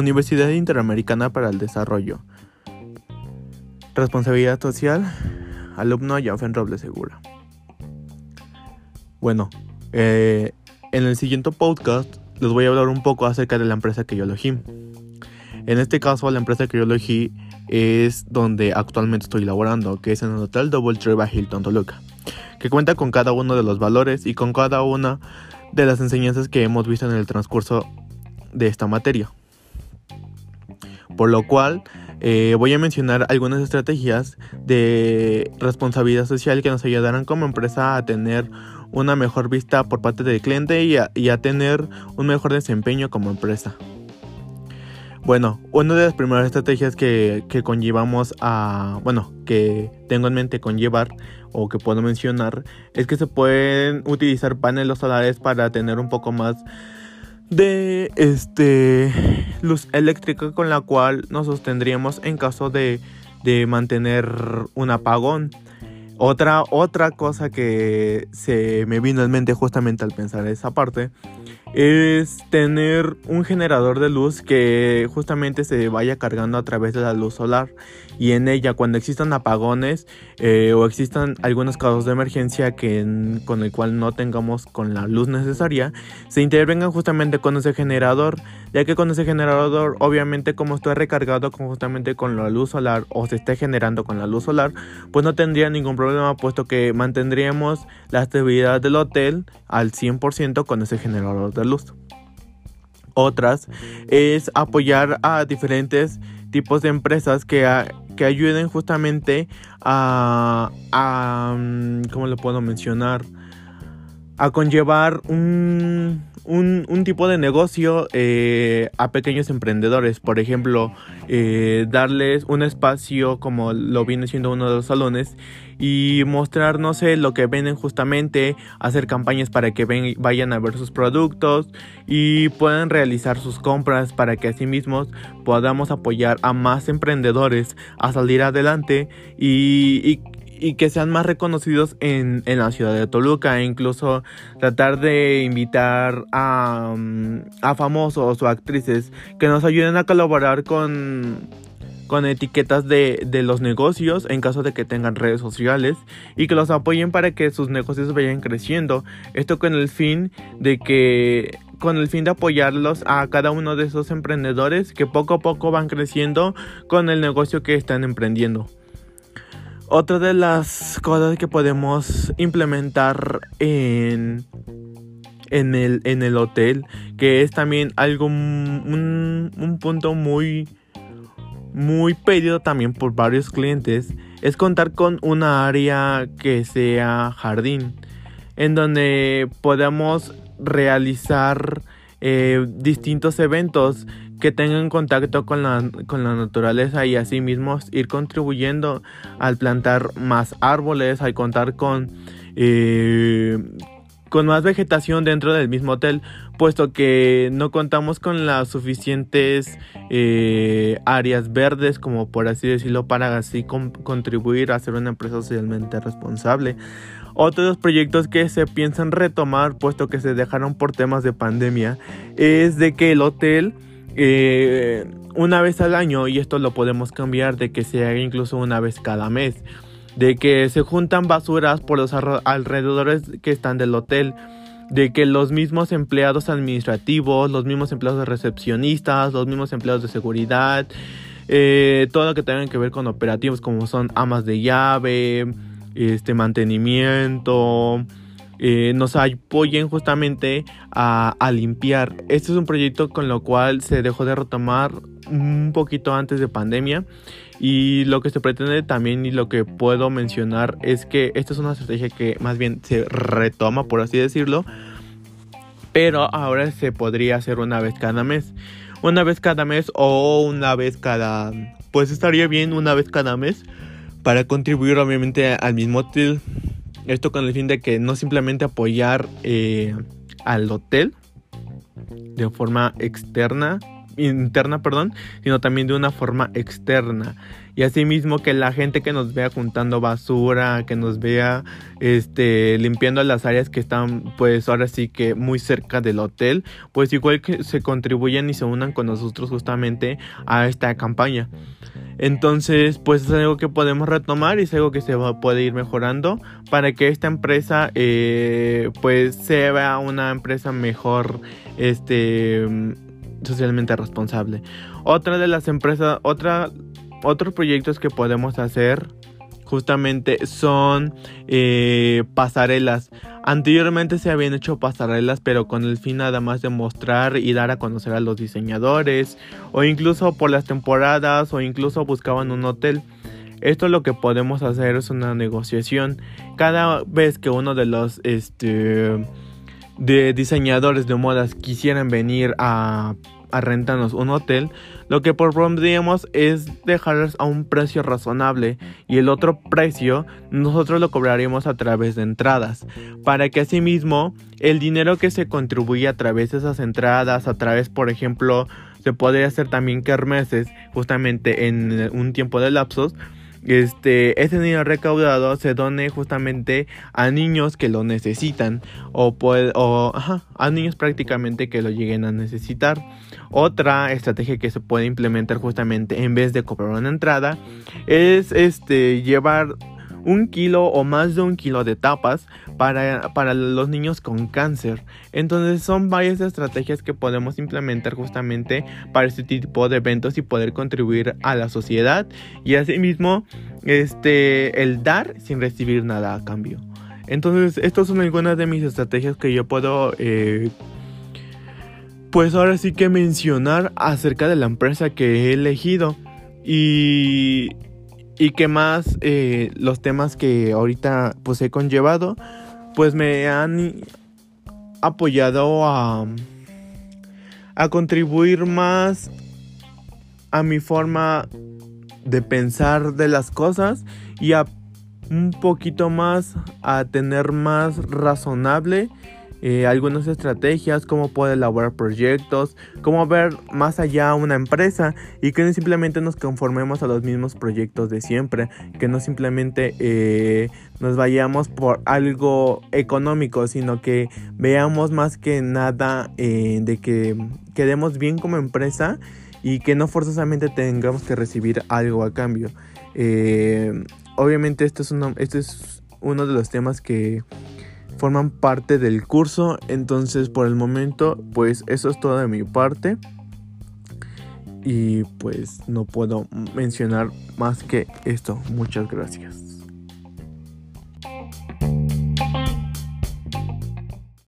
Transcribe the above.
Universidad Interamericana para el Desarrollo. Responsabilidad social, alumno Janfen Robles Segura. Bueno, eh, en el siguiente podcast les voy a hablar un poco acerca de la empresa que yo elegí. En este caso, la empresa que yo elegí es donde actualmente estoy laborando, que es en el Hotel Double Tree by Hilton Toluca, que cuenta con cada uno de los valores y con cada una de las enseñanzas que hemos visto en el transcurso de esta materia. Por lo cual, eh, voy a mencionar algunas estrategias de responsabilidad social que nos ayudarán como empresa a tener una mejor vista por parte del cliente y a, tener un mejor desempeño como empresa. Bueno, una de las primeras estrategias que, que, conllevamos a, bueno, que tengo en mente conllevar o que puedo mencionar es que se pueden utilizar paneles solares para tener un poco más de este luz eléctrica con la cual nos sostendríamos en caso de, de mantener un apagón. Otra, otra cosa que se me vino en mente justamente al pensar esa parte es tener un generador de luz que justamente se vaya cargando a través de la luz solar. Y en ella cuando existan apagones eh, o existan algunos casos de emergencia que con el cual no tengamos con la luz necesaria se intervengan justamente con ese generador. Ya que con ese generador obviamente como estoy recargado justamente con la luz solar o se esté generando con la luz solar pues no tendría ningún problema puesto que mantendríamos la estabilidad del hotel al 100% con ese generador de luz. Otras es apoyar a diferentes tipos de empresas que, que ayuden justamente a, a, mm, ¿cómo lo puedo mencionar? A conllevar un, un, tipo de negocio eh, a pequeños emprendedores. Por ejemplo, eh, darles un espacio como lo viene siendo uno de los salones y mostrar, no sé, lo que venden justamente, hacer campañas para que vayan a ver sus productos y puedan realizar sus compras para que así mismos podamos apoyar a más emprendedores a salir adelante y que sean más reconocidos en, la ciudad de Toluca e incluso tratar de invitar a, mm, a famosos o actrices que nos ayuden a colaborar con, con etiquetas de, de, los negocios en caso de que tengan redes sociales y que los apoyen para que sus negocios vayan creciendo. Esto con el fin de que con el fin de apoyarlos a cada uno de esos emprendedores que poco a poco van creciendo con el negocio que están emprendiendo. Otra de las cosas que podemos implementar en, en, el, en el hotel, que es también algo, un, un punto muy, muy pedido también por varios clientes, es contar con una área que sea jardín, en donde podamos realizar eh, distintos eventos que tengan contacto con la, con la naturaleza y así mismo ir contribuyendo al plantar más árboles, al contar con, eh, con más vegetación dentro del mismo hotel, puesto que no contamos con las suficientes eh, áreas verdes, como por así decirlo, para así contribuir a ser una empresa socialmente responsable. Otros proyectos que se piensan retomar, puesto que se dejaron por temas de pandemia, es de que el hotel eh, una vez al año, y esto lo podemos cambiar de que se haga incluso una vez cada mes, de que se juntan basuras por los alrededores que están del hotel, de que los mismos empleados administrativos, los mismos empleados de recepcionistas, los mismos empleados de seguridad, eh, todo lo que tenga que ver con operativos como son amas de llave, este mantenimiento, eh, nos apoyen justamente a, limpiar. Este es un proyecto con lo cual se dejó de retomar un poquito antes de pandemia. Y lo que se pretende también y lo que puedo mencionar es que esta es una estrategia que más bien se retoma por así decirlo pero ahora se podría hacer una vez cada mes. Una vez cada mes o una vez cada pues estaría bien una vez cada mes para contribuir obviamente al mismo hotel esto con el fin de que no simplemente apoyar eh, al hotel de forma externa interna, perdón, sino también de una forma externa. Y asimismo que la gente que nos vea juntando basura, que nos vea este, limpiando las áreas que están pues ahora sí que muy cerca del hotel, pues igual que se contribuyan y se unan con nosotros justamente a esta campaña. Entonces, pues es algo que podemos retomar y es algo que se va, puede ir mejorando para que esta empresa eh, pues sea una empresa mejor este socialmente responsable. Otra de las empresas, otra otros proyectos que podemos hacer justamente son eh, pasarelas. Anteriormente se habían hecho pasarelas, pero con el fin nada más de mostrar y dar a conocer a los diseñadores, o incluso por las temporadas, o incluso buscaban un hotel. Esto lo que podemos hacer es una negociación. Cada vez que uno de los este, de diseñadores de modas quisieran venir a a rentarnos un hotel, lo que propondríamos es dejarles a un precio razonable y el otro precio nosotros lo cobraríamos a través de entradas, para que asimismo el dinero que se contribuye a través de esas entradas, a través por ejemplo, se podría hacer también kermeses justamente en un tiempo de lapsos, este, ese dinero recaudado se done justamente a niños que lo necesitan o, a niños prácticamente que lo lleguen a necesitar. Otra estrategia que se puede implementar justamente en vez de cobrar una entrada es este, llevar un kilo o más de un kilo de tapas para, para los niños con cáncer. Entonces son varias estrategias que podemos implementar justamente para este tipo de eventos y poder contribuir a la sociedad y asimismo este, el dar sin recibir nada a cambio. Entonces estas son algunas de mis estrategias que yo puedo... Eh, pues ahora sí que mencionar acerca de la empresa que he elegido. Y y que más eh, los temas que ahorita pues he conllevado pues me han apoyado a, a contribuir más a mi forma de pensar de las cosas y a un poquito más a tener más razonable eh, algunas estrategias, cómo puede elaborar proyectos, cómo ver más allá una empresa y que no simplemente nos conformemos a los mismos proyectos de siempre, que no simplemente eh, nos vayamos por algo económico, sino que veamos más que nada eh, de que quedemos bien como empresa y que no forzosamente tengamos que recibir algo a cambio. obviamente esto es, esto es uno de los temas que forman parte del curso. Entonces por el momento pues eso es todo de mi parte. Y pues no puedo mencionar más que esto. Muchas gracias.